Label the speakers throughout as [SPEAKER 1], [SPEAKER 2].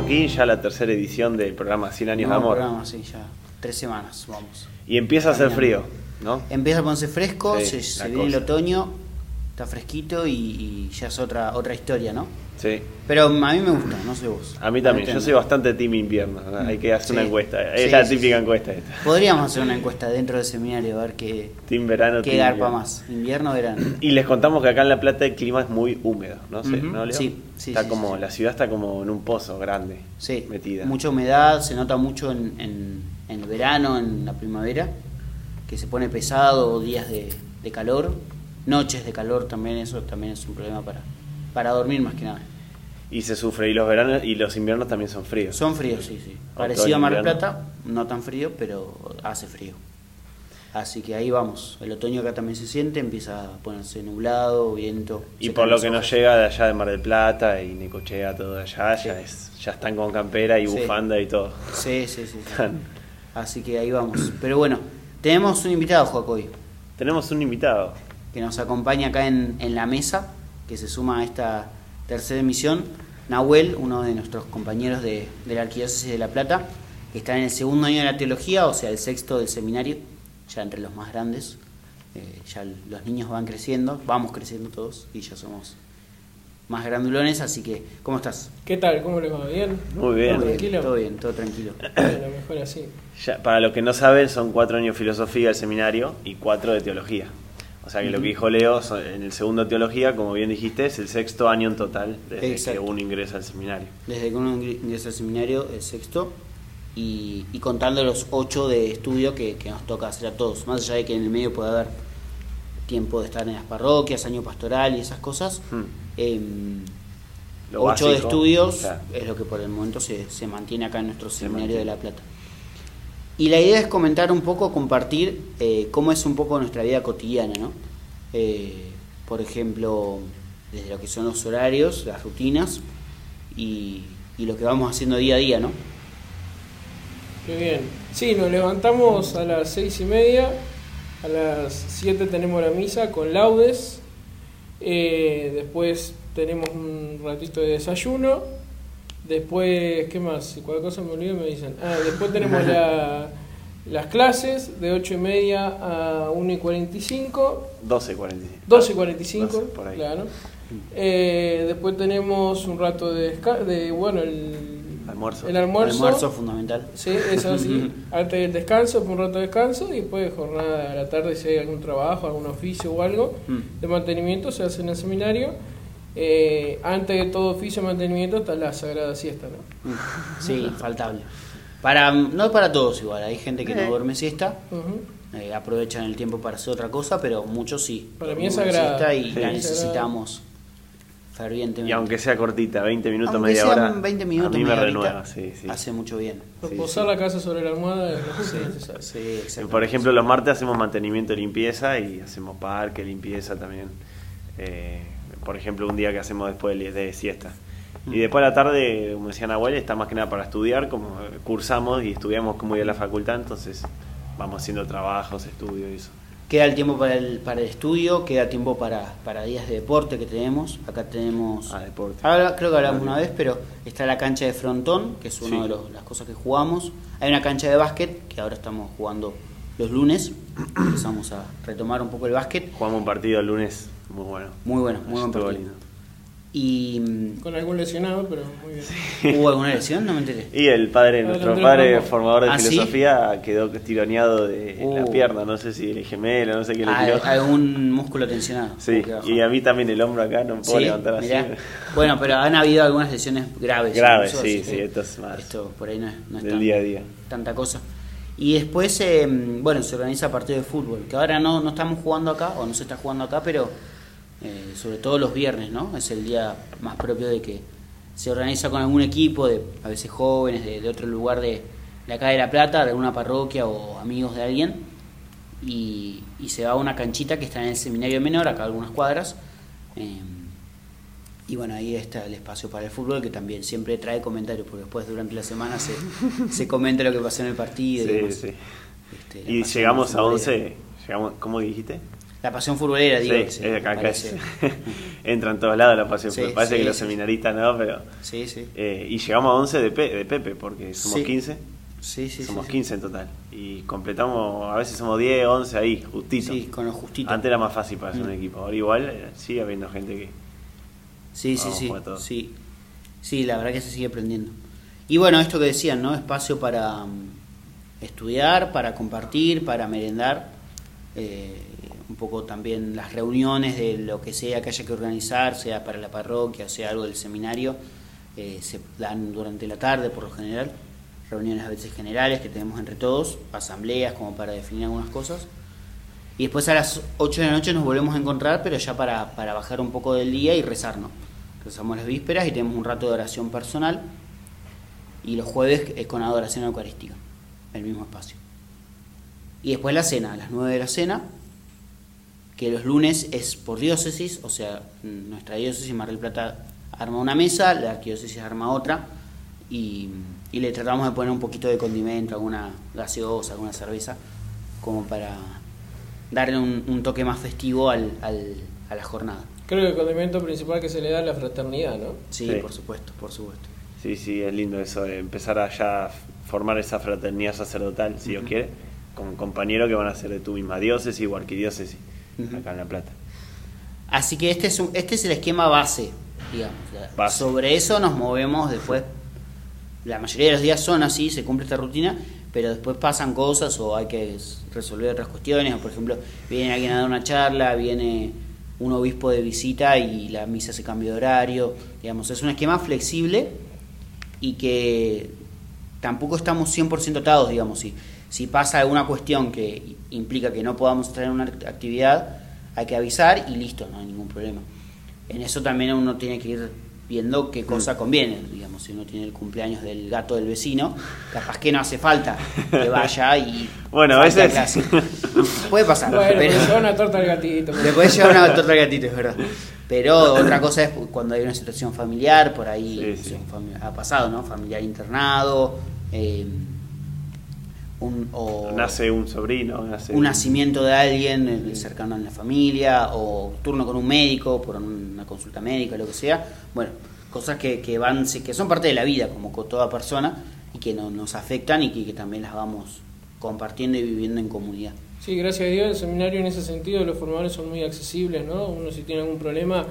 [SPEAKER 1] Joaquín, ya la tercera edición del programa 100 años de
[SPEAKER 2] Nuevo
[SPEAKER 1] amor.
[SPEAKER 2] programa, sí, ya tres semanas, vamos.
[SPEAKER 1] Y empieza a hacer frío, ¿no?
[SPEAKER 2] Empieza a ponerse fresco,
[SPEAKER 1] Sí,
[SPEAKER 2] se, se viene el otoño, está fresquito y, y ya es otra otra historia, ¿no?
[SPEAKER 1] Sí.
[SPEAKER 2] Pero a mí me gusta, no sé vos.
[SPEAKER 1] A mí también, yo soy bastante team invierno, ¿no? hay que hacer una encuesta, es
[SPEAKER 2] Sí,
[SPEAKER 1] la típica
[SPEAKER 2] sí.
[SPEAKER 1] encuesta esta.
[SPEAKER 2] Podríamos hacer una encuesta dentro del seminario a ver qué,
[SPEAKER 1] Team verano,
[SPEAKER 2] qué
[SPEAKER 1] team
[SPEAKER 2] garpa
[SPEAKER 1] invierno.
[SPEAKER 2] más, invierno o verano.
[SPEAKER 1] Y les contamos que acá en La Plata el clima es muy húmedo, ¿no? sé, ¿no, Leo?
[SPEAKER 2] sí, sí,
[SPEAKER 1] está como, la ciudad está como en un pozo grande,
[SPEAKER 2] Sí,
[SPEAKER 1] metida.
[SPEAKER 2] mucha humedad, se nota mucho en, en, en el verano, en la primavera, que se pone pesado, días de, de calor, noches de calor también, eso también es un problema para, para dormir más que nada.
[SPEAKER 1] Y se sufre, y los veranos y los inviernos también son fríos.
[SPEAKER 2] Son fríos, sí, sí. Parecido a Mar del. Plata, no tan frío, pero hace frío. Así que ahí vamos. El otoño acá también se siente, empieza a ponerse nublado, viento.
[SPEAKER 1] Y por lo que nos llega de allá de Mar del Plata y Necochea, todo allá,
[SPEAKER 2] Sí.
[SPEAKER 1] ya, es, ya están con campera y
[SPEAKER 2] Sí.
[SPEAKER 1] bufanda y todo.
[SPEAKER 2] Sí, sí, sí. sí. Así que ahí vamos. Pero bueno, tenemos un invitado, Joaco, hoy.
[SPEAKER 1] Tenemos un invitado.
[SPEAKER 2] Que nos acompaña acá en, en la mesa, que se suma a esta tercera emisión, Nahuel, uno de nuestros compañeros de, de la Arquidiócesis de La Plata, que está en el segundo año de la teología, o sea, el sexto del seminario, ya entre los más grandes. Eh, ya los niños van creciendo, vamos creciendo todos y ya somos más grandulones, así que, ¿cómo estás?
[SPEAKER 3] ¿Qué tal? ¿Cómo les va? ¿Bien?
[SPEAKER 1] Muy bien.
[SPEAKER 3] ¿Todo tranquilo?
[SPEAKER 2] Todo bien, todo tranquilo.
[SPEAKER 3] Bueno, mejor así.
[SPEAKER 1] Ya, para los que no saben, son cuatro años de filosofía del seminario y cuatro de teología. O sea que lo que dijo Leo, en el segundo teología, como bien dijiste, es el sexto año en total desde
[SPEAKER 2] Exacto.
[SPEAKER 1] que uno ingresa al seminario.
[SPEAKER 2] Desde que uno ingre- ingresa al seminario, el sexto, y, y contando los ocho de estudio que, que nos toca hacer a todos. Más allá de que en el medio puede haber tiempo de estar en las parroquias, año pastoral y esas cosas,
[SPEAKER 1] Hmm.
[SPEAKER 2] em, ocho de estudios
[SPEAKER 1] claro.
[SPEAKER 2] es lo que por el momento se, se mantiene acá en nuestro
[SPEAKER 1] Se
[SPEAKER 2] seminario de. La Plata. Y la idea es comentar un poco, compartir eh, cómo es un poco nuestra vida cotidiana, ¿no? Eh, por ejemplo, desde lo que son los horarios, las rutinas y, y lo que vamos haciendo día a día, ¿no?
[SPEAKER 3] Qué bien. Sí, nos levantamos a las seis y media. A las siete tenemos la misa con laudes. Eh, después tenemos un ratito de desayuno. Después, ¿qué más? Si cualquier cosa me olvido me dicen. Ah, después tenemos la- las clases de ocho y media a 1 y 45.
[SPEAKER 1] 12.45.
[SPEAKER 3] 12 y 45,
[SPEAKER 1] 12, por ahí.
[SPEAKER 3] claro. Eh, después tenemos un rato de, de bueno, el
[SPEAKER 1] Almuerzo.
[SPEAKER 3] El almuerzo.
[SPEAKER 2] Almuerzo fundamental.
[SPEAKER 3] Sí, eso sí. Antes del descanso, por un rato de descanso, y después jornada a la tarde, si hay algún trabajo, algún oficio o algo
[SPEAKER 2] Mm.
[SPEAKER 3] de mantenimiento, se hace en el seminario. Eh, antes de todo oficio de mantenimiento está la sagrada siesta, ¿no?
[SPEAKER 2] Mm, Sí, infaltable. Para, no para todos igual, hay gente que
[SPEAKER 1] Eh.
[SPEAKER 2] no duerme siesta, eh, aprovechan el tiempo para hacer otra cosa, pero muchos sí.
[SPEAKER 3] Para mí es sagrada.
[SPEAKER 2] siesta y
[SPEAKER 1] Sí.
[SPEAKER 2] la
[SPEAKER 3] Es
[SPEAKER 2] necesitamos fervientemente.
[SPEAKER 1] Y aunque sea cortita, 20 minutos,
[SPEAKER 2] Aunque
[SPEAKER 1] media hora,
[SPEAKER 2] 20 minutos,
[SPEAKER 1] a mí me renueva. Sí, sí.
[SPEAKER 2] hace mucho bien.
[SPEAKER 1] Sí.
[SPEAKER 3] la casa sobre la almohada es lo
[SPEAKER 2] Sí, sí,
[SPEAKER 1] Eh,
[SPEAKER 2] exacto.
[SPEAKER 1] Por ejemplo, los martes hacemos mantenimiento y limpieza y hacemos parque, limpieza también. Eh, por ejemplo, un día que hacemos después de, siesta. Y
[SPEAKER 2] Mm.
[SPEAKER 1] después a la tarde, como decía Nahuel, está más que nada para estudiar, como eh, cursamos y estudiamos como ir a la facultad, entonces vamos haciendo trabajos, estudios y eso.
[SPEAKER 2] Queda el tiempo para el, para el estudio, queda tiempo para, para días de deporte que tenemos. Acá tenemos.
[SPEAKER 1] Ah, deporte.
[SPEAKER 2] Ahora, creo que hablamos una vez, pero está la cancha de frontón, que es una
[SPEAKER 1] Sí.
[SPEAKER 2] de los- las cosas que jugamos. Hay una cancha de básquet, que ahora estamos jugando los lunes. Empezamos a retomar un poco el básquet.
[SPEAKER 1] Jugamos un partido el lunes muy bueno.
[SPEAKER 2] Muy bueno, muy buen
[SPEAKER 1] Estuvo
[SPEAKER 2] partido.
[SPEAKER 1] lindo.
[SPEAKER 2] Y. mm,
[SPEAKER 3] Con algún lesionado, pero muy bien.
[SPEAKER 2] ¿Hubo alguna lesión? No me enteré.
[SPEAKER 1] Y el padre, nuestro padre formador de
[SPEAKER 2] ¿Ah, sí?
[SPEAKER 1] filosofía, quedó tironeado de la
[SPEAKER 2] Uh.
[SPEAKER 1] pierna, no sé si el gemelo, no sé qué le tiró.
[SPEAKER 2] algún músculo tensionado.
[SPEAKER 1] Sí, y a mí también el hombro acá no puedo
[SPEAKER 2] Sí,
[SPEAKER 1] levantar así.
[SPEAKER 2] mirá. Bueno, pero han habido algunas lesiones graves.
[SPEAKER 1] Graves, sí, sí, esto es más
[SPEAKER 2] Esto por ahí no es, no es
[SPEAKER 1] del
[SPEAKER 2] tan-
[SPEAKER 1] día a día.
[SPEAKER 2] tanta cosa. Y después, eh, bueno, se organiza partido de fútbol, que ahora no, no estamos jugando acá, o no se está jugando acá, pero eh, sobre todo los viernes, ¿no? Es el día más propio de que se organiza con algún equipo, de a veces jóvenes, de, de otro lugar de, de acá de La Plata, de alguna parroquia o amigos de alguien, y, y se va a una canchita que está en el seminario menor, acá a algunas cuadras. eh, y bueno, ahí está el espacio para el fútbol que también siempre trae comentarios, porque después durante la semana se, se comenta lo que pasó en el partido. y
[SPEAKER 1] Sí,
[SPEAKER 2] demás.
[SPEAKER 1] sí.
[SPEAKER 2] Este,
[SPEAKER 1] Y llegamos a
[SPEAKER 2] futbolera.
[SPEAKER 1] 11, llegamos, ¿cómo dijiste?
[SPEAKER 2] La pasión futbolera, digo.
[SPEAKER 1] Sí, acá, es- entra en todos lados la pasión.
[SPEAKER 2] Sí.
[SPEAKER 1] Parece
[SPEAKER 2] sí,
[SPEAKER 1] que los seminaristas no, pero.
[SPEAKER 2] Sí, sí.
[SPEAKER 1] eh, y llegamos a 11 de, Pe- de Pepe, porque somos
[SPEAKER 2] Sí.
[SPEAKER 1] 15.
[SPEAKER 2] Sí, sí,
[SPEAKER 1] somos
[SPEAKER 2] sí, sí.
[SPEAKER 1] 15 en total. Y completamos, a veces somos 10, 11 ahí, justito.
[SPEAKER 2] Sí, con lo justito.
[SPEAKER 1] Antes era más fácil para hacer un
[SPEAKER 2] Mm.
[SPEAKER 1] equipo. Ahora igual eh, sigue habiendo gente que.
[SPEAKER 2] Sí, sí, sí, sí. Sí, la verdad que se sigue aprendiendo. Y bueno, esto que decían, ¿no? Espacio para mm, estudiar, para compartir, para merendar. eh, un poco también las reuniones de lo que sea que haya que organizar, sea para la parroquia, sea algo del seminario, eh, se dan durante la tarde por lo general. Reuniones a veces generales que tenemos entre todos, asambleas como para definir algunas cosas. Y después a las 8 de la noche nos volvemos a encontrar, pero ya para, para bajar un poco del día y rezarnos. Rezamos las vísperas y tenemos un rato de oración personal. Y los jueves es con adoración eucarística, el mismo espacio. Y después la cena, a las 9 de la cena, que los lunes es por diócesis, o sea, nuestra diócesis Mar del Plata arma una mesa, la arquidiócesis arma otra, y, y le tratamos de poner un poquito de condimento, alguna gaseosa, alguna cerveza, como para darle un, un toque más festivo al, al- a la jornada.
[SPEAKER 3] Creo que el condimento principal que se le da es la fraternidad, ¿no?
[SPEAKER 2] Sí,
[SPEAKER 1] Sí.
[SPEAKER 2] por supuesto, por supuesto.
[SPEAKER 1] Sí, sí, es lindo eso, de empezar a ya formar esa fraternidad sacerdotal, si Dios quiere, con compañeros que van a ser de tu misma diócesis o arquidiócesis, Acá en La Plata.
[SPEAKER 2] Así que este es, un- este es el esquema base, digamos.
[SPEAKER 1] Base.
[SPEAKER 2] Sobre eso nos movemos después. La mayoría de los días son así, se cumple esta rutina, pero después pasan cosas o hay que resolver otras cuestiones. O por ejemplo, viene alguien a dar una charla, viene un obispo de visita y la misa se cambia de horario. Digamos, es un esquema flexible y que tampoco estamos 100% atados, digamos. Si, si pasa alguna cuestión que implica que no podamos estar en una act- actividad, hay que avisar y listo, no hay ningún problema. En eso también uno tiene que ir viendo qué cosa conviene, digamos, si uno tiene el cumpleaños del gato del vecino, capaz que no hace falta que vaya y
[SPEAKER 1] Bueno, a veces-
[SPEAKER 2] clase. Puede pasar,
[SPEAKER 3] Bueno,
[SPEAKER 2] pero-
[SPEAKER 3] pero lleva una torta al gatito.
[SPEAKER 2] le puedes llevar una torta al gatito, es verdad. Pero otra cosa es cuando hay una situación familiar, por ahí
[SPEAKER 1] Sí, sí.
[SPEAKER 2] ha pasado, ¿no? Familiar internado, eh, un, o
[SPEAKER 1] Nace un sobrino, nace
[SPEAKER 2] un nacimiento de alguien eh, cercano en la familia, o turno con un médico por una consulta médica, lo que sea. Bueno, cosas que, que van, que son parte de la vida, como con toda persona, y que no- nos afectan y que, que también las vamos compartiendo y viviendo en comunidad.
[SPEAKER 3] Sí, gracias a Dios el seminario en ese sentido, los formadores son muy accesibles, ¿no? Uno si tiene algún problema,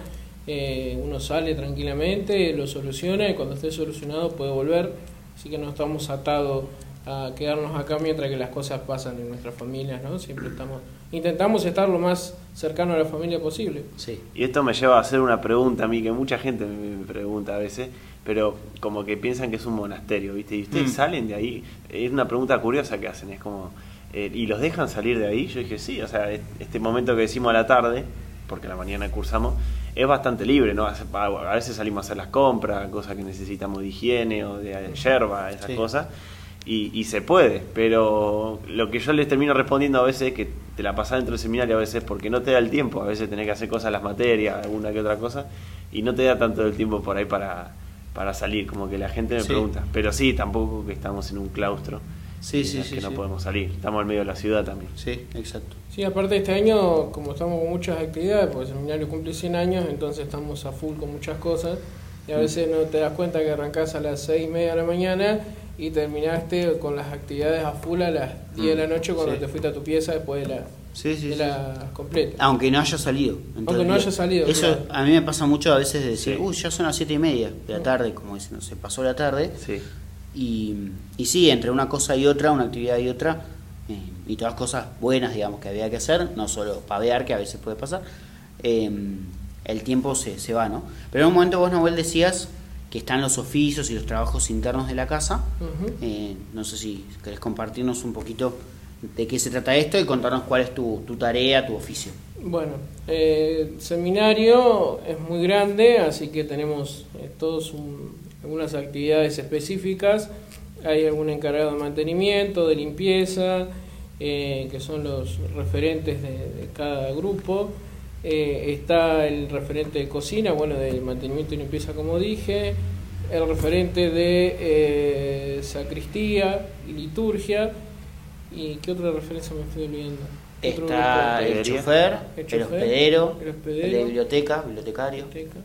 [SPEAKER 3] eh, uno sale tranquilamente, lo soluciona y cuando esté solucionado puede volver, así que no estamos atados a quedarnos acá mientras que las cosas pasan en nuestras familias, ¿no? Siempre estamos, intentamos estar lo más cercano a la familia posible.
[SPEAKER 2] Sí.
[SPEAKER 1] Y esto me lleva a hacer una pregunta a mí, que mucha gente me pregunta a veces, pero como que piensan que es un monasterio, ¿viste? Y ustedes
[SPEAKER 2] Mm.
[SPEAKER 1] salen de ahí, es una pregunta curiosa que hacen, es como, eh, ¿y los dejan salir de ahí? Yo dije, sí, o sea, es- este momento que decimos a la tarde, porque a la mañana cursamos, es bastante libre, ¿no? A veces salimos a hacer las compras, cosas que necesitamos de higiene o de yerba, esas
[SPEAKER 2] Sí.
[SPEAKER 1] cosas. Y, y se puede, pero lo que yo les termino respondiendo a veces es que te la pasás dentro del seminario a veces porque no te da el tiempo, a veces tenés que hacer cosas en las materias, alguna que otra cosa, y no te da tanto el tiempo por ahí para, para salir, como que la gente me
[SPEAKER 2] Sí.
[SPEAKER 1] pregunta. Pero sí, tampoco que estamos en un claustro,
[SPEAKER 2] Sí, sí, sí,
[SPEAKER 1] que no
[SPEAKER 2] sí.
[SPEAKER 1] podemos salir, estamos en medio de la ciudad también.
[SPEAKER 2] Sí, exacto.
[SPEAKER 3] Sí, aparte este año, como estamos con muchas actividades, porque el seminario cumple 100 años, entonces estamos a full con muchas cosas, y a veces no te das cuenta que arrancás a las 6 y media de la mañana y terminaste con las actividades a full a las 10 de la noche cuando
[SPEAKER 2] Sí.
[SPEAKER 3] te fuiste a tu pieza después de la,
[SPEAKER 2] Sí, sí,
[SPEAKER 3] de
[SPEAKER 2] sí,
[SPEAKER 3] la completa.
[SPEAKER 2] Aunque no haya salido.
[SPEAKER 3] Aunque no haya salido,
[SPEAKER 2] Eso
[SPEAKER 3] claro.
[SPEAKER 2] a mí me pasa mucho a veces de decir, uy, ya son las siete y media de la tarde, como dicen, se pasó la tarde.
[SPEAKER 1] Sí.
[SPEAKER 2] Y, y sí, entre una cosa y otra, una actividad y otra, eh, y todas cosas buenas, digamos, que había que hacer, no solo pavear, que a veces puede pasar, eh, el tiempo se, se va, ¿no? Pero en un momento vos, Noel, decías que están los oficios y los trabajos internos de la casa. Eh, no sé si querés compartirnos un poquito de qué se trata esto y contarnos cuál es tu, tu tarea, tu oficio.
[SPEAKER 3] Bueno, eh, el seminario es muy grande, así que tenemos eh, todos un- algunas actividades específicas. Hay algún encargado de mantenimiento, de limpieza, eh, que son los referentes de, de cada grupo. Eh, está el referente de cocina, bueno, del mantenimiento y limpieza, como dije. El referente de eh, sacristía y liturgia. ¿Y qué otra referencia me estoy olvidando?
[SPEAKER 2] Está el chofer,
[SPEAKER 3] El
[SPEAKER 2] el,
[SPEAKER 3] chofer,
[SPEAKER 2] hospedero,
[SPEAKER 3] el
[SPEAKER 2] el,
[SPEAKER 3] hospedero.
[SPEAKER 2] de biblioteca, bibliotecario.
[SPEAKER 3] biblioteca.
[SPEAKER 2] Sí,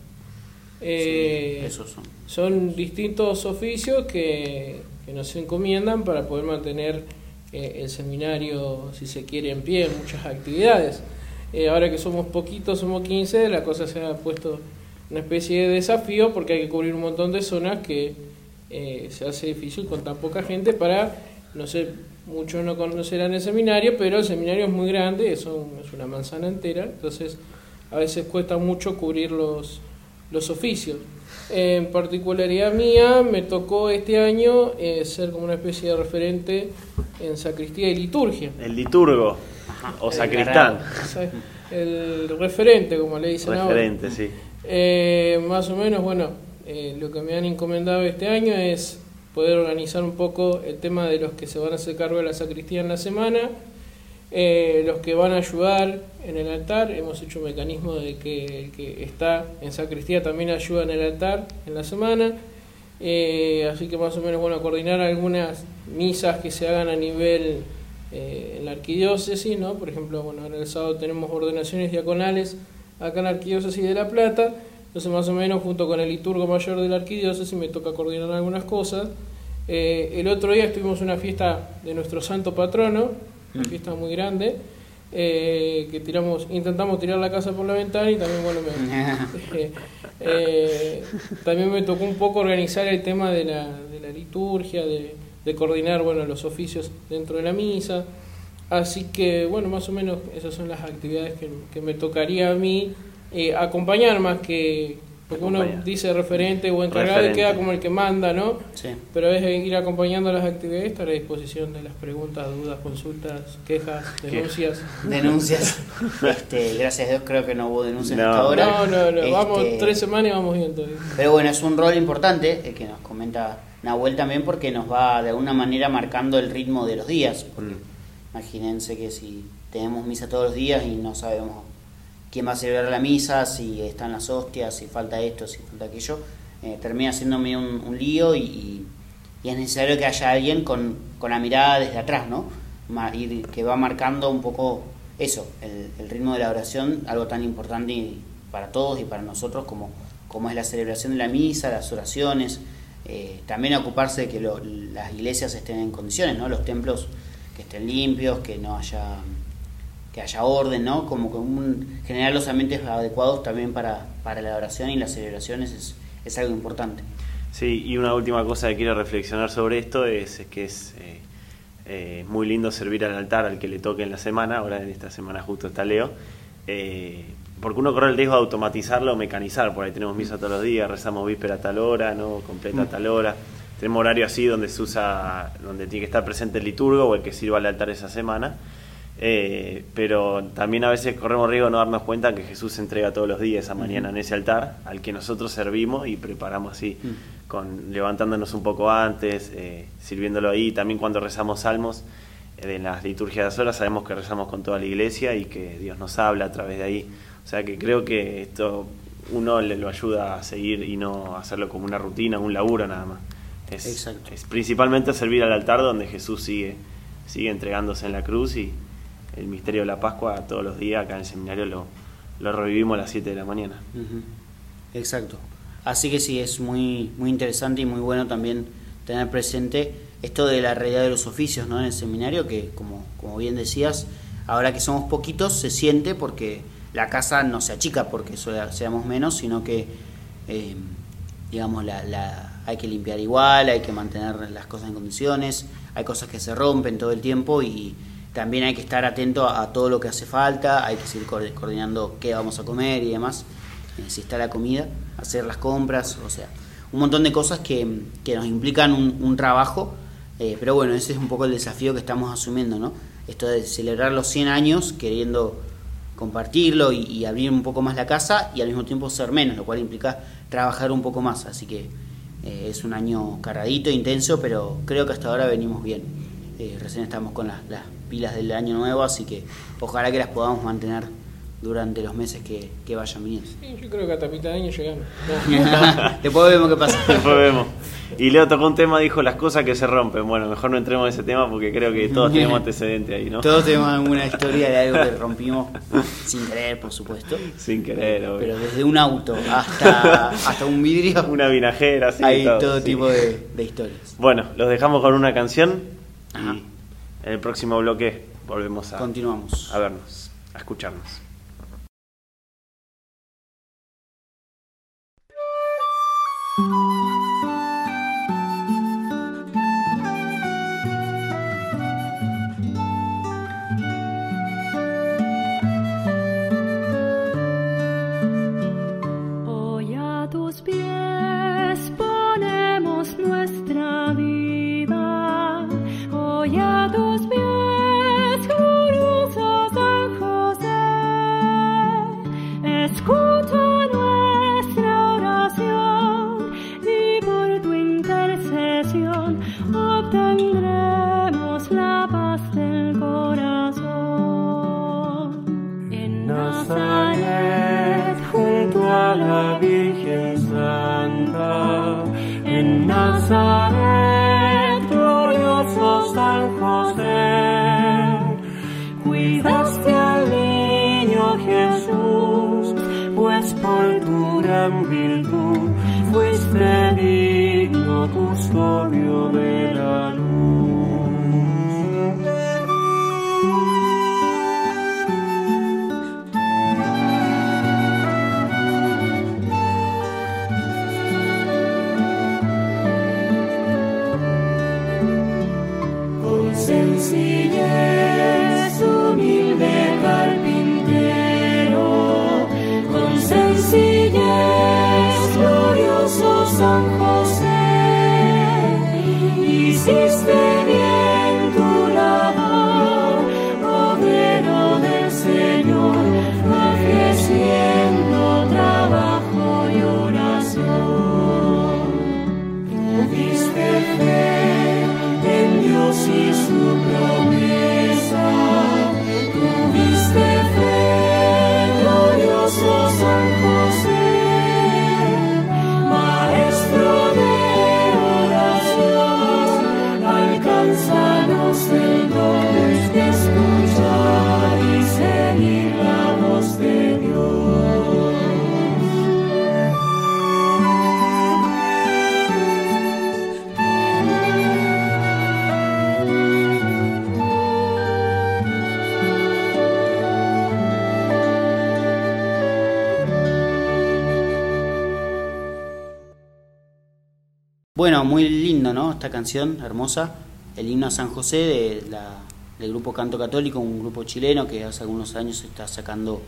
[SPEAKER 3] Eh,
[SPEAKER 2] esos son.
[SPEAKER 3] son distintos oficios que, que nos encomiendan para poder mantener eh, el seminario, si se quiere, en pie en muchas actividades. Eh, ahora que somos poquitos, somos 15, la cosa se ha puesto una especie de desafío porque hay que cubrir un montón de zonas que eh, se hace difícil con tan poca gente para, no sé, muchos no conocerán el seminario, pero el seminario es muy grande, es, un- es una manzana entera, entonces a veces cuesta mucho cubrir los, los oficios. En particularidad mía, me tocó este año eh, ser como una especie de referente en sacristía y liturgia.
[SPEAKER 1] El liturgo o sacristán.
[SPEAKER 3] El referente, como le dicen ahora.
[SPEAKER 1] Referente, sí.
[SPEAKER 3] Eh, más o menos, bueno, eh, lo que me han encomendado este año es poder organizar un poco el tema de los que se van a hacer cargo de la sacristía en la semana, eh, los que van a ayudar en el altar, hemos hecho un mecanismo de que el que está en sacristía también ayuda en el altar en la semana, eh, así que más o menos, bueno, coordinar algunas misas que se hagan a nivel eh, en la arquidiócesis, ¿no? Por ejemplo, bueno, ahora el sábado tenemos ordenaciones diaconales acá en la arquidiócesis de La Plata, entonces más o menos junto con el liturgo mayor de la arquidiócesis me toca coordinar algunas cosas. Eh, el otro día estuvimos en una fiesta de nuestro santo patrono, una
[SPEAKER 2] Mm.
[SPEAKER 3] fiesta muy grande, eh, que tiramos, intentamos tirar la casa por la ventana y también bueno me, eh, también me tocó un poco organizar el tema de la, de la liturgia, de, de coordinar bueno los oficios dentro de la misa. Así que bueno, más o menos esas son las actividades que, que me tocaría a mí eh, acompañar más que porque uno dice referente o encargado y queda como el que manda, ¿no?
[SPEAKER 2] Sí.
[SPEAKER 3] Pero es ir acompañando las actividades, estar a disposición de las preguntas, dudas, consultas, quejas, denuncias.
[SPEAKER 2] Denuncias. Este, gracias a Dios creo que no hubo denuncias
[SPEAKER 1] No.
[SPEAKER 2] hasta ahora.
[SPEAKER 3] No, no, no,
[SPEAKER 2] Este,
[SPEAKER 3] vamos tres semanas y vamos bien todavía.
[SPEAKER 2] Pero bueno, es un rol importante el que nos comenta Nahuel también porque nos va de alguna manera marcando el ritmo de los días. Porque imagínense que si tenemos misa todos los días y no sabemos quién va a celebrar la misa, si están las hostias, si falta esto, si falta aquello, eh, termina siendo medio un, un lío y, y- y es necesario que haya alguien con, con la mirada desde atrás, ¿no? Y que va marcando un poco eso, el, el ritmo de la oración, algo tan importante para todos y para nosotros como, como es la celebración de la misa, las oraciones, eh, también ocuparse de que las iglesias estén en condiciones, ¿no? Los templos que estén limpios, que no haya que haya orden, ¿no? Como que generar los ambientes adecuados también para, para la oración y las celebraciones es, es algo importante.
[SPEAKER 1] Sí, y una última cosa que quiero reflexionar sobre esto es, que es eh, eh, muy lindo servir al altar al que le toque en la semana, ahora en esta semana justo está Leo, porque uno corre el riesgo de automatizarlo o mecanizar, por ahí tenemos misa todos los días, rezamos víspera a tal hora, no completa a tal hora, tenemos horario así donde se usa, donde tiene que estar presente el liturgo o el que sirva al altar esa semana. Eh, pero también a veces corremos riesgo de no darnos cuenta que Jesús se entrega todos los días esa mañana en ese altar al que nosotros servimos y preparamos así, con levantándonos un poco antes, eh, sirviéndolo ahí. También cuando rezamos salmos eh, en las liturgias de las horas sabemos que rezamos con toda la iglesia y que Dios nos habla a través de ahí. O sea que creo que esto uno le lo ayuda a seguir y no hacerlo como una rutina, un laburo nada más. Es,
[SPEAKER 2] Exacto.
[SPEAKER 1] es principalmente servir al altar donde Jesús sigue, sigue entregándose en la cruz y el misterio de la Pascua todos los días acá en el seminario lo, lo revivimos a las 7 de la mañana.
[SPEAKER 2] Exacto. Así que sí, es muy, muy interesante y muy bueno también tener presente esto de la realidad de los oficios ¿no? en el seminario, que como, como bien decías, ahora que somos poquitos se siente porque la casa no se achica porque seamos menos, sino que eh, digamos la, la- hay que limpiar igual, hay que mantener las cosas en condiciones, hay cosas que se rompen todo el tiempo y también hay que estar atento a, todo lo que hace falta, hay que seguir coor- coordinando qué vamos a comer y demás, eh, si está la comida, hacer las compras, o sea, un montón de cosas que, que nos implican un, un trabajo, eh, pero bueno, ese es un poco el desafío que estamos asumiendo, ¿no? Esto de celebrar los 100 años queriendo compartirlo y, abrir un poco más la casa y al mismo tiempo ser menos, lo cual implica trabajar un poco más, así que eh, es un año cargadito, intenso, pero creo que hasta ahora venimos bien. Eh, recién estamos con las, las pilas del año nuevo, así que ojalá que las podamos mantener durante los meses que, que vayan viniendo.
[SPEAKER 3] Sí, yo creo que hasta mitad de año llegamos.
[SPEAKER 2] Después vemos qué pasa.
[SPEAKER 4] Después vemos. Y Leo tocó un tema, dijo las cosas que se rompen. Bueno, mejor no entremos en ese tema porque creo que todos tenemos antecedente ahí, ¿no?
[SPEAKER 2] Todos tenemos alguna historia de algo que rompimos sin querer, por supuesto.
[SPEAKER 4] Sin querer, obvio.
[SPEAKER 2] Pero desde un auto hasta, hasta un vidrio,
[SPEAKER 4] Una vinajera, así.
[SPEAKER 2] hay
[SPEAKER 4] todo,
[SPEAKER 2] todo
[SPEAKER 4] sí.
[SPEAKER 2] tipo de, de historias.
[SPEAKER 4] Bueno, los dejamos con una canción
[SPEAKER 2] Ajá.
[SPEAKER 4] y en el próximo bloque volvemos a,
[SPEAKER 2] Continuamos.
[SPEAKER 4] a vernos, a escucharnos.
[SPEAKER 2] Esta canción hermosa, el himno a San José de la- del grupo Canto Católico, un grupo chileno que hace algunos años está sacando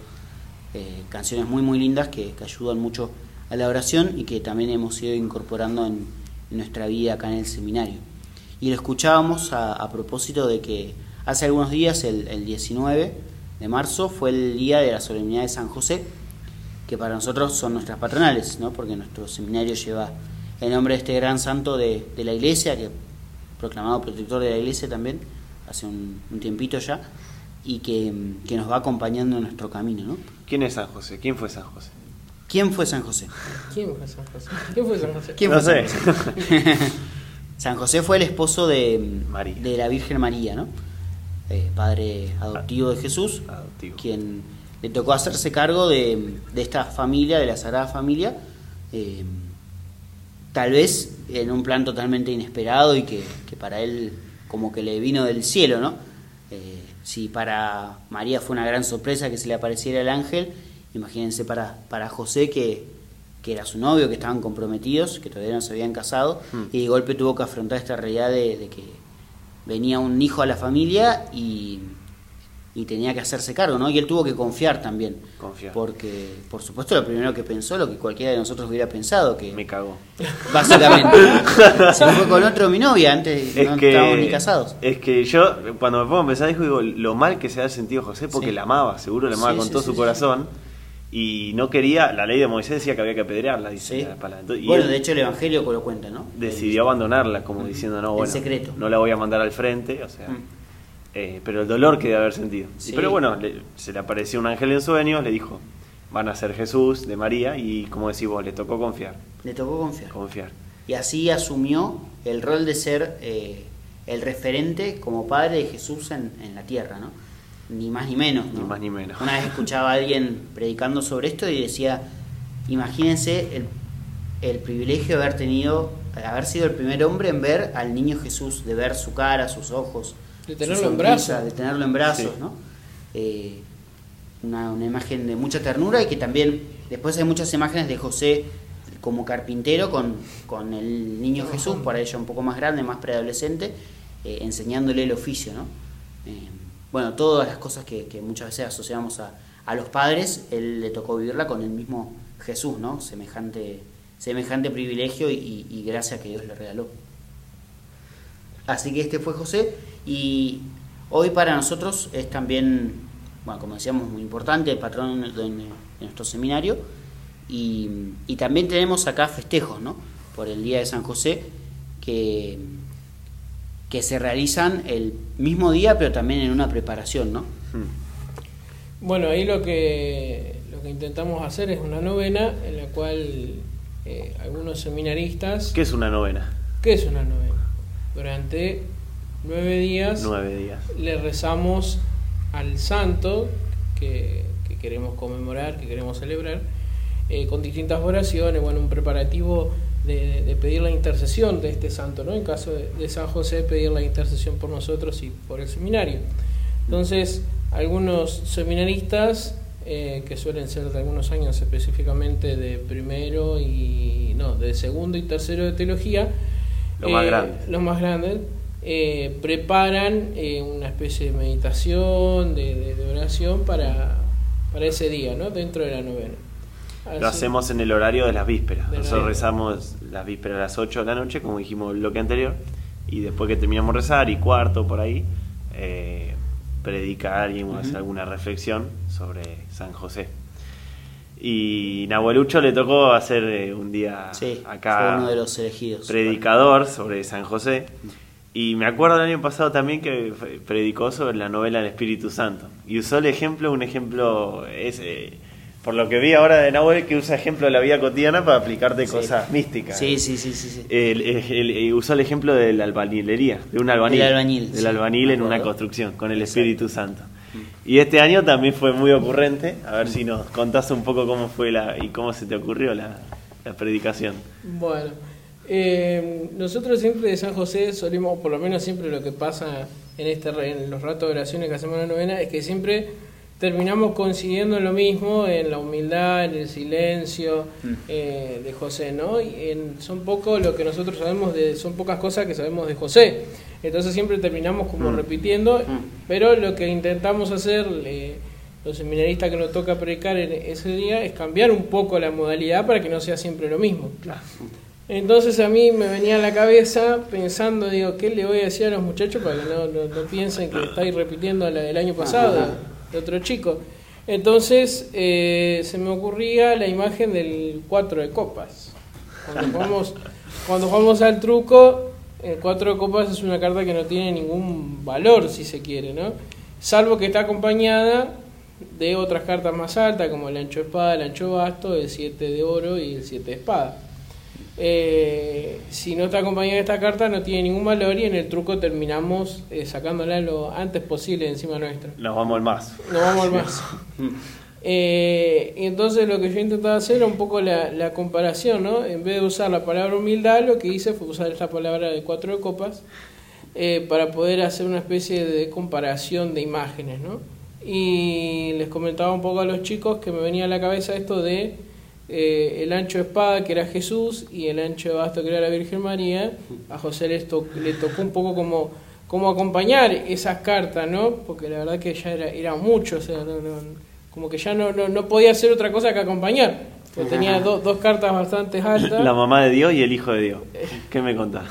[SPEAKER 2] eh, canciones muy, muy lindas que, que ayudan mucho a la oración y que también hemos ido incorporando en, en nuestra vida acá en el seminario. Y lo escuchábamos a, a propósito de que hace algunos días, el, el 19 de marzo, fue el día de la solemnidad de San José, que para nosotros son nuestras patronales, ¿no? porque nuestro seminario lleva el nombre de este gran santo de, de la iglesia, que proclamado protector de la iglesia también, hace un, un tiempito ya, y que, que nos va acompañando en nuestro camino. ¿no?
[SPEAKER 4] ¿Quién es San José? ¿Quién fue San José?
[SPEAKER 2] ¿Quién fue San José?
[SPEAKER 3] ¿Quién fue San José? ¿Quién fue San José?
[SPEAKER 2] ¿Quién
[SPEAKER 4] no
[SPEAKER 2] fue. San José? San José fue el esposo de,
[SPEAKER 4] María.
[SPEAKER 2] de la Virgen María, ¿no? Eh, padre adoptivo de Jesús,
[SPEAKER 4] Adoptivo.
[SPEAKER 2] quien le tocó hacerse cargo de, de esta familia, de la Sagrada Familia, eh, tal vez en un plan totalmente inesperado y que, que para él como que le vino del cielo, ¿no? Eh, si para María fue una gran sorpresa que se le apareciera el ángel, imagínense para, para José que, que era su novio, que estaban comprometidos, que todavía no se habían casado,
[SPEAKER 4] Mm.
[SPEAKER 2] y de golpe tuvo que afrontar esta realidad de, de que venía un hijo a la familia y, y tenía que hacerse cargo, ¿no? Y él tuvo que confiar también.
[SPEAKER 4] Confiar.
[SPEAKER 2] Porque, por supuesto, lo primero que pensó, lo que cualquiera de nosotros hubiera pensado, que
[SPEAKER 4] Me cagó.
[SPEAKER 2] básicamente se fue con otro mi novia, antes
[SPEAKER 4] Es
[SPEAKER 2] no
[SPEAKER 4] que,
[SPEAKER 2] estábamos ni casados.
[SPEAKER 4] es que yo, cuando me pongo a pensar, digo, lo mal que se ha sentido José, porque
[SPEAKER 2] Sí.
[SPEAKER 4] la amaba, seguro la amaba
[SPEAKER 2] Sí,
[SPEAKER 4] con
[SPEAKER 2] sí,
[SPEAKER 4] todo su corazón, y no quería, la ley de Moisés decía que había que apedrearla, dice la palabra. Entonces, y
[SPEAKER 2] Bueno, de hecho el Evangelio lo cuenta, ¿no?
[SPEAKER 4] decidió abandonarla, como diciendo, no,
[SPEAKER 2] En
[SPEAKER 4] bueno,
[SPEAKER 2] secreto.
[SPEAKER 4] no la voy a mandar al frente, o sea,
[SPEAKER 2] Mm.
[SPEAKER 1] Eh, pero el dolor que debe haber sentido.
[SPEAKER 2] Sí.
[SPEAKER 1] pero bueno, le- se le apareció un ángel en sueños, le dijo, van a ser Jesús de María y como decís vos, le tocó confiar,
[SPEAKER 2] Le tocó confiar.
[SPEAKER 1] confiar.
[SPEAKER 2] Y así asumió el rol de ser eh, el referente como padre de Jesús en, en la tierra, ¿no? Ni más ni menos, ¿no?
[SPEAKER 1] Ni más ni menos.
[SPEAKER 2] Una vez escuchaba a alguien predicando sobre esto y decía, imagínense el, el privilegio de haber tenido, haber sido el primer hombre en ver al niño Jesús, de ver su cara, sus ojos,
[SPEAKER 3] De tenerlo en brazos.
[SPEAKER 2] de tenerlo en brazos,
[SPEAKER 1] Sí.
[SPEAKER 2] ¿no? Eh, una, una imagen de mucha ternura y que también después hay muchas imágenes de José como carpintero con, con el niño Jesús, por ahí ya un poco más grande, más preadolescente, eh, enseñándole el oficio, ¿no? Eh, bueno, todas las cosas que, que muchas veces asociamos a, a los padres, él le tocó vivirla con el mismo Jesús, ¿no? Semejante, semejante privilegio y, y gracia que Dios le regaló. Así que este fue José y hoy para nosotros es también, bueno, como decíamos, muy importante, el patrón de, de nuestro seminario y, y también tenemos acá festejos, ¿no? Por el Día de San José que, que se realizan el mismo día pero también en una preparación, ¿no?
[SPEAKER 1] Hmm.
[SPEAKER 3] Bueno, ahí lo que, lo que intentamos hacer es una novena en la cual eh, algunos seminaristas...
[SPEAKER 1] ¿Qué es una novena?
[SPEAKER 3] ¿Qué es una novena? Durante nueve días
[SPEAKER 1] Nueve días.
[SPEAKER 3] le rezamos al santo que, que queremos conmemorar, que queremos celebrar, eh, con distintas oraciones, bueno, un preparativo de, de pedir la intercesión de este santo, ¿no? En caso de, de San José, pedir la intercesión por nosotros y por el seminario. Entonces, algunos seminaristas, eh, que suelen ser de algunos años específicamente de primero y, no, de segundo y tercero de teología,
[SPEAKER 1] Lo más
[SPEAKER 3] eh,
[SPEAKER 1] grande.
[SPEAKER 3] los más grandes, eh, preparan eh, una especie de meditación, de, de- de oración para, para ese día, ¿no? Dentro de la novena.
[SPEAKER 1] Lo hacemos en el horario de las vísperas.
[SPEAKER 3] De la
[SPEAKER 1] Nosotros
[SPEAKER 3] víspera.
[SPEAKER 1] rezamos las vísperas a las 8 de la noche, como dijimos en el bloque anterior, y después que terminamos de rezar, y cuarto por ahí, eh, predicar y
[SPEAKER 2] Ujú.
[SPEAKER 1] hacer alguna reflexión sobre San José. Y Nahuelucho le tocó hacer eh, un día
[SPEAKER 2] Sí, fue
[SPEAKER 1] acá
[SPEAKER 2] uno de los elegidos.
[SPEAKER 1] predicador sobre San José. Y me acuerdo el año pasado también que predicó sobre la novela del Espíritu Santo. Y usó el ejemplo, un ejemplo, es, eh, por lo que vi ahora de Nahuel, que usa ejemplo de la vida cotidiana para aplicarte
[SPEAKER 2] Sí.
[SPEAKER 1] cosas místicas.
[SPEAKER 2] Sí, sí, sí, sí. sí.
[SPEAKER 1] El- el- el- eh, usó el ejemplo de la albañilería, de un albañil.
[SPEAKER 2] Del albañil,
[SPEAKER 1] Del
[SPEAKER 2] sí,
[SPEAKER 1] albañil en una construcción, con el
[SPEAKER 2] Exacto.
[SPEAKER 1] Espíritu Santo. Y este año también fue muy ocurrente. A ver si nos contás un poco cómo fue la y cómo se te ocurrió la, la predicación.
[SPEAKER 3] Bueno, eh, nosotros siempre de San José solemos, por lo menos siempre lo que pasa en, este, en los ratos de oraciones que hacemos en la novena, es que siempre terminamos coincidiendo en lo mismo, en la humildad, en el silencio
[SPEAKER 2] Mm.
[SPEAKER 3] eh, de José, ¿no? Y en- son poco lo que nosotros sabemos de, son pocas cosas que sabemos de José. Entonces siempre terminamos como
[SPEAKER 1] Mm.
[SPEAKER 3] repitiendo,
[SPEAKER 2] Mm.
[SPEAKER 3] pero lo que intentamos hacer eh, los seminaristas que nos toca predicar en ese día es cambiar un poco la modalidad para que no sea siempre lo mismo. Entonces a mí me venía a la cabeza pensando, digo, ¿qué le voy a decir a los muchachos para que no, no- no piensen que estáis repitiendo la del año pasado, de, de otro chico? Entonces eh, se me ocurría la imagen del cuatro de copas. Cuando jugamos, cuando jugamos al truco, el cuatro de copas es una carta que no tiene ningún valor, si se quiere, ¿no? Salvo que está acompañada de otras cartas más altas, como el ancho espada, el ancho basto, el 7 de oro y el 7 de espada. Eh, si no está acompañada de esta carta, no tiene ningún valor y en el truco terminamos eh, sacándola lo antes posible encima nuestro.
[SPEAKER 1] Nos vamos al más.
[SPEAKER 3] No vamos al más. Eh, y entonces lo que yo intentaba hacer era un poco la, la comparación, ¿no? En vez de usar la palabra humildad, lo que hice fue usar esta palabra de cuatro de copas eh, para poder hacer una especie de comparación de imágenes, ¿no? Y les comentaba un poco a los chicos que me venía a la cabeza esto de eh, el ancho de espada que era Jesús y el ancho de basto que era la Virgen María. A José les to- le tocó un poco como, como acompañar esas cartas, ¿no? Porque la verdad que ya era, era mucho, o sea, no- no- como que ya no, no, no podía hacer otra cosa que acompañar. Porque tenía do- dos cartas bastante altas.
[SPEAKER 1] La mamá de Dios y el hijo de Dios. ¿Qué me contás?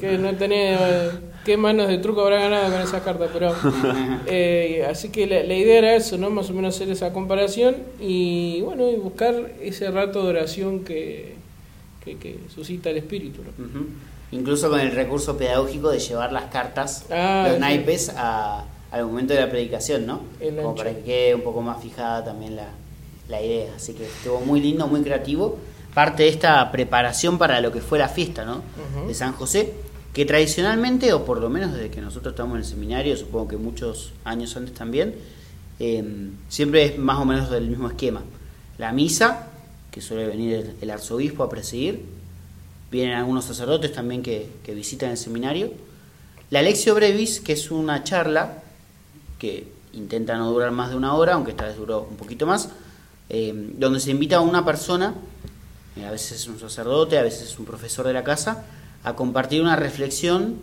[SPEAKER 3] que no tenía eh, qué manos de truco habrá ganado con esas cartas pero eh, así que la, la idea era eso no más o menos hacer esa comparación y bueno y buscar ese rato de oración que, que, que suscita el espíritu.
[SPEAKER 2] Incluso con el recurso pedagógico de llevar las cartas,
[SPEAKER 3] Ah,
[SPEAKER 2] los
[SPEAKER 3] sí.
[SPEAKER 2] naipes, a, al momento de la predicación, ¿no? Como para que quede un poco más fijada también la, la idea. Así que estuvo muy lindo, muy creativo. Parte de esta preparación para lo que fue la fiesta, ¿no? De San José, que tradicionalmente, o por lo menos desde que nosotros estamos en el seminario, supongo que muchos años antes también, eh, siempre es más o menos del mismo esquema. La misa, que suele venir el, arzobispo a presidir, vienen algunos sacerdotes también que, visitan el seminario. La Lectio Brevis, que es una charla que intenta no durar más de una hora, aunque esta vez duró un poquito más, eh, donde se invita a una persona, a veces es un sacerdote, a veces es un profesor de la casa, a compartir una reflexión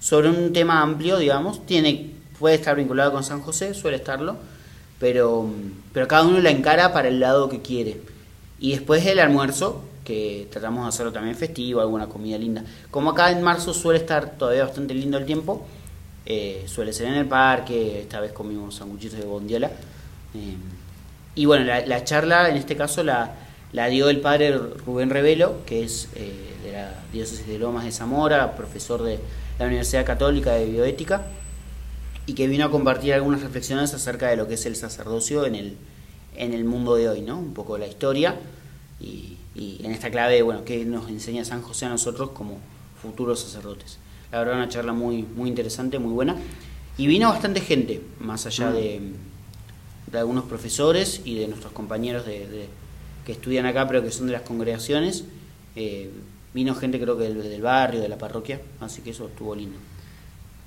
[SPEAKER 2] sobre un tema amplio, digamos. Tiene, puede estar vinculado con San José, suele estarlo, pero, pero cada uno la encara para el lado que quiere. Y después el almuerzo, que tratamos de hacerlo también festivo, alguna comida linda. Como acá en marzo suele estar todavía bastante lindo el tiempo, eh, suele ser en el parque, esta vez comimos sanguchitos de bondiola. eh, y bueno, la, la charla en este caso la, la dio el padre Rubén Revelo, que es eh, de la diócesis de Lomas de Zamora, profesor de la Universidad Católica de Bioética, y que vino a compartir algunas reflexiones acerca de lo que es el sacerdocio en el, en el mundo de hoy, ¿no? Un poco la historia y, en esta clave, bueno, que nos enseña San José a nosotros como futuros sacerdotes. La verdad, una charla muy, muy interesante, muy buena. Y vino bastante gente, más allá de, de algunos profesores y de nuestros compañeros de, de- que estudian acá, pero que son de las congregaciones. Eh, vino gente, creo que del, del barrio, de la parroquia, así que eso estuvo lindo.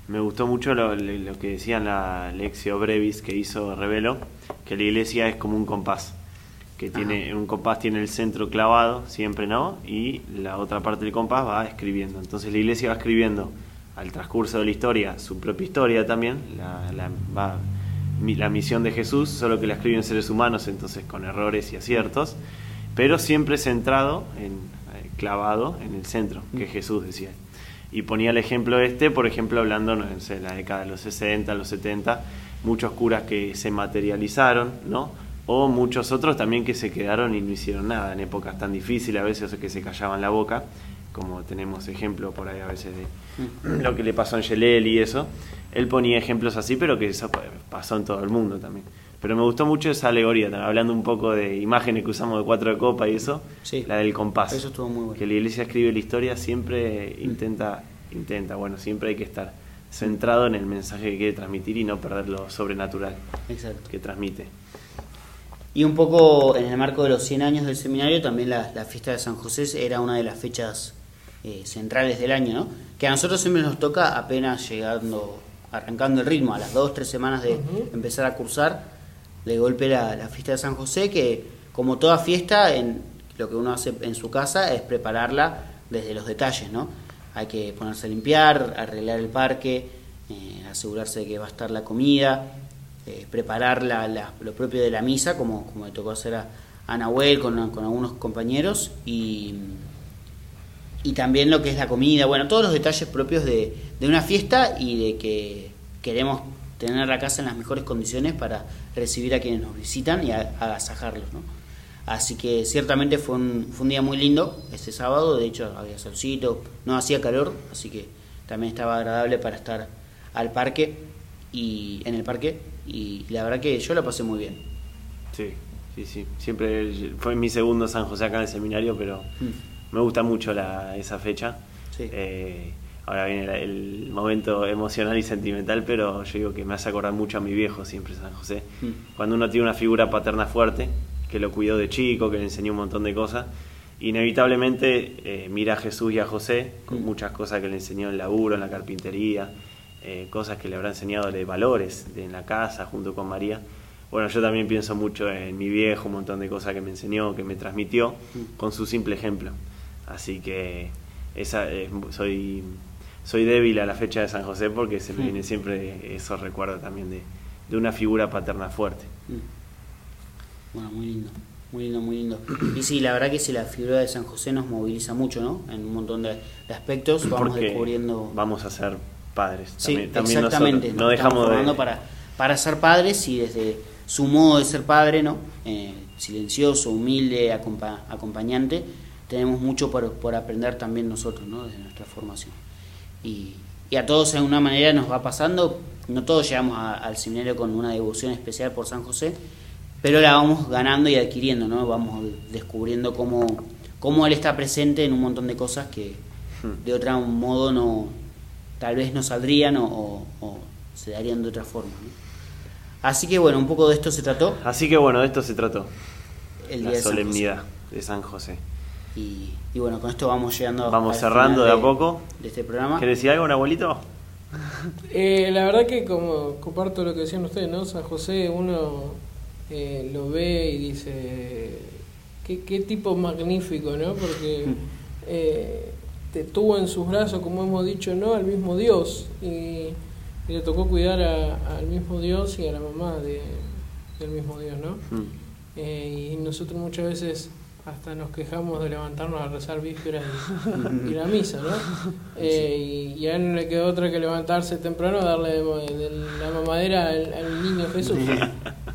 [SPEAKER 1] Me gustó mucho lo, lo que decía la Lexio Brevis que hizo Revelo, que la iglesia es como un compás, que tiene un compás tiene el centro clavado, siempre no, y la otra parte del compás va escribiendo. Entonces la iglesia va escribiendo al transcurso de la historia su propia historia también, la, la- va- la misión de Jesús, solo que la escriben seres humanos, entonces con errores y aciertos, pero siempre centrado, en, clavado en el centro, que Jesús decía. Y ponía el ejemplo este, por ejemplo, hablando no sé, de la década de los 60, los 70, muchos curas que se materializaron, ¿no? O muchos otros también que se quedaron y no hicieron nada en épocas tan difíciles, a veces que se callaban la boca, como tenemos ejemplo por ahí a veces de lo que le pasó a Angelelli y eso. Él ponía ejemplos así, pero que eso pasó en todo el mundo también. Pero me gustó mucho esa alegoría, hablando un poco de imágenes que usamos de cuatro de copa y eso,
[SPEAKER 2] Sí.
[SPEAKER 1] la del compás.
[SPEAKER 2] Eso estuvo muy bueno.
[SPEAKER 1] Que la iglesia escribe la historia, siempre intenta, intenta, bueno, siempre hay que estar centrado en el mensaje que quiere transmitir y no perder lo sobrenatural
[SPEAKER 2] Exacto.
[SPEAKER 1] que transmite.
[SPEAKER 2] Y un poco en el marco de los 100 años del seminario, también la, la fiesta de San José era una de las fechas eh, centrales del año, ¿no? Que a nosotros siempre nos toca apenas llegando, arrancando el ritmo, a las dos, tres semanas de
[SPEAKER 3] Ujú.
[SPEAKER 2] empezar a cursar, de golpe la, fiesta de San José, que como toda fiesta, en, lo que uno hace en su casa es prepararla desde los detalles, ¿no? Hay que ponerse a limpiar, arreglar el parque, eh, asegurarse de que va a estar la comida, eh, preparar la- la- lo propio de la misa, como, como le tocó hacer a, a Nahuel con, con algunos compañeros, y, y también lo que es la comida, bueno, todos los detalles propios de, de una fiesta y de que queremos tener la casa en las mejores condiciones para recibir a quienes nos visitan y agasajarlos, ¿no? Así que ciertamente fue un, fue un día muy lindo este sábado, de hecho había solcito, no hacía calor, así que también estaba agradable para estar al parque y en el parque y la verdad que yo la pasé muy bien.
[SPEAKER 1] Sí, sí, sí. Siempre fue mi segundo San José acá en el seminario, pero
[SPEAKER 2] Mm.
[SPEAKER 1] me gusta mucho la, esa fecha.
[SPEAKER 2] Sí.
[SPEAKER 1] Eh, ahora viene el momento emocional y sentimental, pero yo digo que me hace acordar mucho a mi viejo siempre, San José.
[SPEAKER 2] Mm.
[SPEAKER 1] Cuando uno tiene una figura paterna fuerte, que lo cuidó de chico, que le enseñó un montón de cosas, inevitablemente eh, mira a Jesús y a José con
[SPEAKER 2] Mm.
[SPEAKER 1] muchas cosas que le enseñó en el laburo, en la carpintería, eh, cosas que le habrá enseñado de valores de en la casa junto con María. Bueno, yo también pienso mucho en mi viejo, un montón de cosas que me enseñó, que me transmitió,
[SPEAKER 2] Mm.
[SPEAKER 1] con su simple ejemplo. Así que esa es- soy, soy débil a la fecha de San José porque se me
[SPEAKER 2] Mm.
[SPEAKER 1] viene siempre esos recuerdos también de, de una figura paterna fuerte.
[SPEAKER 2] Mm. Bueno, muy lindo, muy lindo, muy lindo. Y sí, la verdad que si la figura de San José nos moviliza mucho, ¿no? En un montón de, de aspectos, vamos
[SPEAKER 1] porque
[SPEAKER 2] descubriendo...
[SPEAKER 1] vamos a ser padres.
[SPEAKER 2] Sí,
[SPEAKER 1] también, también
[SPEAKER 2] exactamente.
[SPEAKER 1] nosotros. No
[SPEAKER 2] nos estamos
[SPEAKER 1] dejamos de...
[SPEAKER 2] para, para ser padres y desde su modo de ser padre, ¿no? Eh, silencioso, humilde, acompa- acompañante, tenemos mucho por, por aprender también nosotros, ¿no? Desde nuestra formación. Y, y a todos de alguna manera nos va pasando, no todos llegamos a- al seminario con una devoción especial por San José, pero la vamos ganando y adquiriendo, ¿no? Vamos descubriendo cómo, cómo él está presente en un montón de cosas que
[SPEAKER 1] Hmm.
[SPEAKER 2] de otro modo no, tal vez no saldrían o, o- o se darían de otra forma. ¿no? Así que bueno, un poco de esto se trató
[SPEAKER 1] Así que bueno, de esto se trató.
[SPEAKER 2] el día
[SPEAKER 1] la
[SPEAKER 2] de San José.
[SPEAKER 1] solemnidad de San José.
[SPEAKER 2] Y, y bueno, con esto vamos llegando
[SPEAKER 1] Vamos
[SPEAKER 2] al
[SPEAKER 1] cerrando
[SPEAKER 2] final
[SPEAKER 1] de a poco.
[SPEAKER 2] de este programa.
[SPEAKER 1] ¿Querés decir algo, un abuelito?
[SPEAKER 3] Eh, la verdad que como comparto lo que decían ustedes, ¿no? San José uno eh, lo ve y dice, qué, qué tipo magnífico, ¿no? Porque eh, te tuvo en sus brazos, como hemos dicho, ¿no? Al mismo Dios. Y, y le tocó cuidar a- al mismo Dios y a la mamá de, del mismo Dios, ¿no?
[SPEAKER 1] Mm.
[SPEAKER 3] Eh, y nosotros muchas veces hasta nos quejamos de levantarnos a rezar vísperas y, la misa, ¿no? Eh, y, y a él no le quedó otra que levantarse temprano darle de, la mamadera al, al niño Jesús.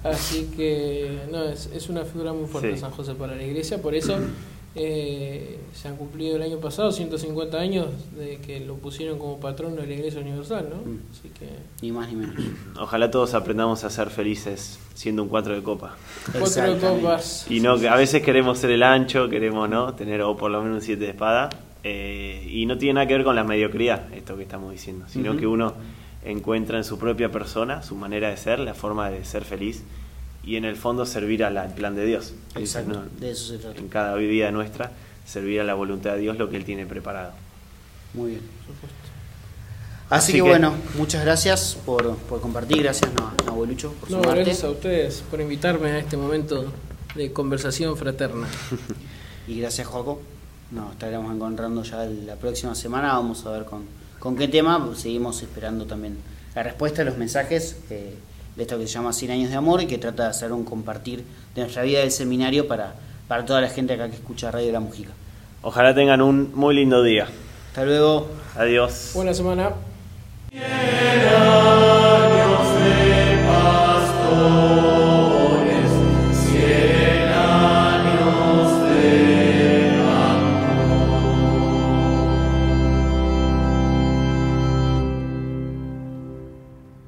[SPEAKER 3] Así que, no, es, es una figura muy fuerte
[SPEAKER 1] Sí.
[SPEAKER 3] San José para la iglesia, por eso eh, se han cumplido el año pasado 150 años de que lo pusieron como patrono de la Iglesia Universal, ¿no?
[SPEAKER 2] Mm.
[SPEAKER 3] Así que,
[SPEAKER 2] Ni más ni menos.
[SPEAKER 1] Ojalá todos aprendamos a ser felices siendo un cuatro de copa.
[SPEAKER 3] cuatro de copas.
[SPEAKER 1] Y no, que a veces queremos ser el ancho, queremos no tener o por lo menos un siete de espada. eh, y no tiene nada que ver con la mediocridad, esto que estamos diciendo, sino que uno encuentra en su propia persona su manera de ser, la forma de ser feliz y en el fondo servir al plan de Dios. Dice,
[SPEAKER 2] Exacto,
[SPEAKER 1] ¿no?
[SPEAKER 2] de eso se trata.
[SPEAKER 1] En cada vida nuestra, servir a la voluntad de Dios lo que Él tiene preparado.
[SPEAKER 2] Muy bien.
[SPEAKER 3] por supuesto.
[SPEAKER 2] Así,
[SPEAKER 1] Así
[SPEAKER 2] que,
[SPEAKER 1] que-
[SPEAKER 2] bueno, muchas gracias por, por compartir, gracias no, a Abuelucho por
[SPEAKER 3] No,
[SPEAKER 2] sumarte.
[SPEAKER 3] gracias a ustedes por invitarme a este momento de conversación fraterna.
[SPEAKER 2] Y gracias, Joaco. Nos estaremos encontrando ya la próxima semana. Vamos a ver con, con qué tema. Seguimos esperando también la respuesta a los mensajes eh, de esto que se llama 100 años de amor y que trata de hacer un compartir de nuestra vida del seminario para, para toda la gente acá que escucha Radio La Mujica.
[SPEAKER 1] Ojalá tengan un muy lindo día.
[SPEAKER 2] Hasta luego.
[SPEAKER 1] Adiós.
[SPEAKER 3] Buena semana.